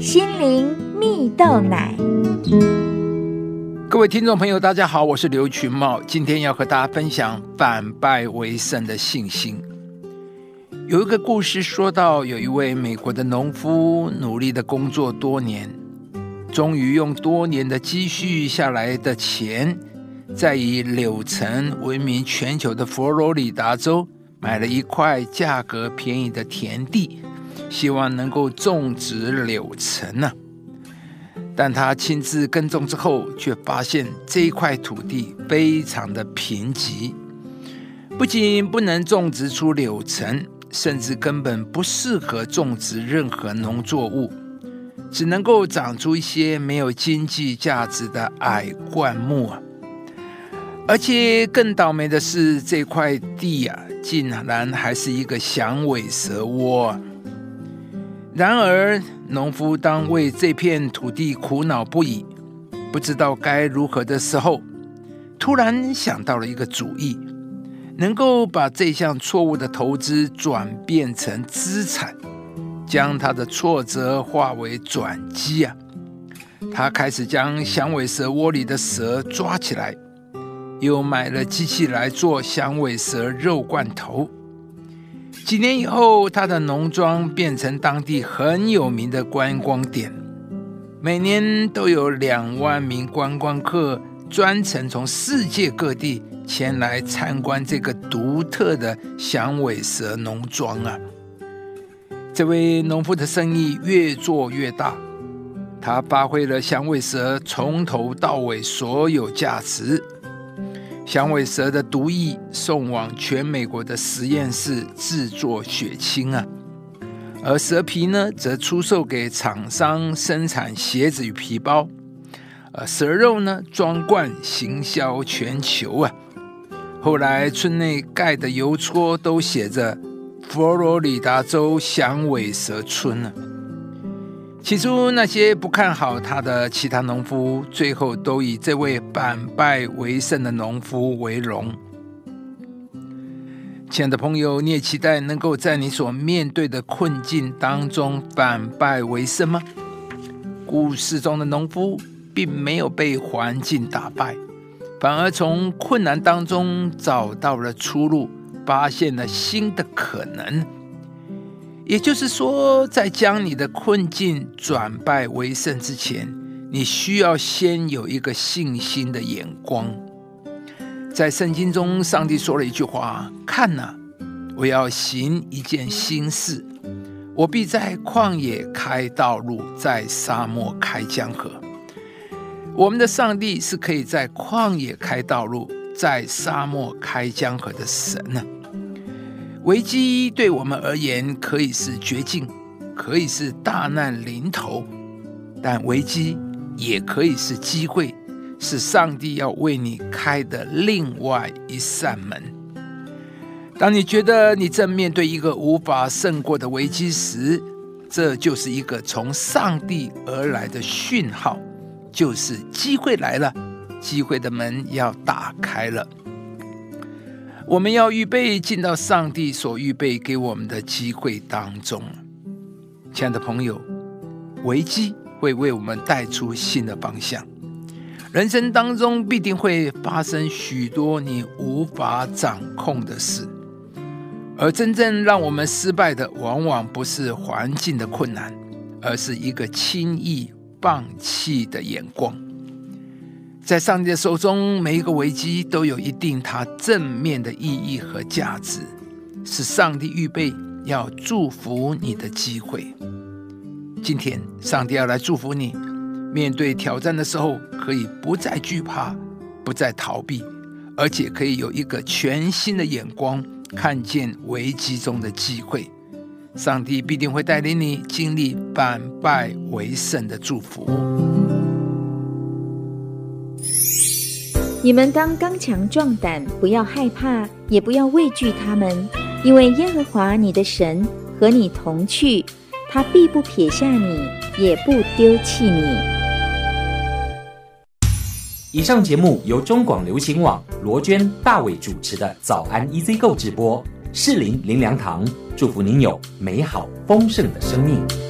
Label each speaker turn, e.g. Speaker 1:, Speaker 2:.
Speaker 1: 心灵蜜豆奶。
Speaker 2: 各位听众朋友，大家好，我是刘群茂，今天要和大家分享反败为胜的信心。有一个故事说到，有一位美国的农夫努力的工作多年，终于用多年的积蓄下来的钱，在以柳橙闻名全球的佛罗里达州买了一块价格便宜的田地，希望能够种植柳橙呢。但他亲自耕种之后，却发现这一块土地非常的贫瘠，不仅不能种植出柳橙。甚至根本不适合种植任何农作物，只能够长出一些没有经济价值的矮灌木啊！而且更倒霉的是，这块地啊，竟然还是一个响尾蛇窝。然而，农夫当为这片土地苦恼不已，不知道该如何的时候，突然想到了一个主意。能够把这项错误的投资转变成资产，将他的挫折化为转机啊！他开始将响尾蛇窝里的蛇抓起来，又买了机器来做响尾蛇肉罐头。几年以后，他的农庄变成当地很有名的观光点，每年都有两万名观光客专程从世界各地。前来参观这个独特的响尾蛇农庄啊！这位农夫的生意越做越大，他发挥了响尾蛇从头到尾所有价值。响尾蛇的毒液送往全美国的实验室制作血清啊，而蛇皮呢，则出售给厂商生产鞋子与皮包，而蛇肉呢，装罐行销全球啊！后来，村内盖的邮戳都写着“佛罗里达州响尾蛇村”呢。起初，那些不看好他的其他农夫，最后都以这位反败为胜的农夫为荣。亲爱的朋友，你也期待能够在你所面对的困境当中反败为胜吗？故事中的农夫并没有被环境打败。反而从困难当中找到了出路，发现了新的可能。也就是说，在将你的困境转败为胜之前，你需要先有一个信心的眼光。在圣经中，上帝说了一句话：“看呐，我要行一件新事，我必在旷野开道路，在沙漠开江河。”我们的上帝是可以在旷野开道路，在沙漠开江河的神呢。危机对我们而言可以是绝境，可以是大难临头，但危机也可以是机会，是上帝要为你开的另外一扇门。当你觉得你正面对一个无法胜过的危机时，这就是一个从上帝而来的讯号。就是机会来了，机会的门要打开了。我们要预备进到上帝所预备给我们的机会当中。亲爱的朋友，危机会为我们带出新的方向。人生当中必定会发生许多你无法掌控的事，而真正让我们失败的，往往不是环境的困难，而是一个轻易。放弃的眼光，在上帝的手中，每一个危机都有一定它正面的意义和价值，是上帝预备要祝福你的机会。今天，上帝要来祝福你，面对挑战的时候，可以不再惧怕，不再逃避，而且可以有一个全新的眼光，看见危机中的机会。上帝必定会带领你经历反败为胜的祝福。
Speaker 1: 你们当刚强壮胆，不要害怕，也不要畏惧他们，因为耶和华你的神和你同去，他必不撇下你，也不丢弃你。
Speaker 3: 以上节目由中广流行网罗娟、大伟主持的《早安 EZ 购》直播。适林林良堂祝福您有美好丰盛的生命。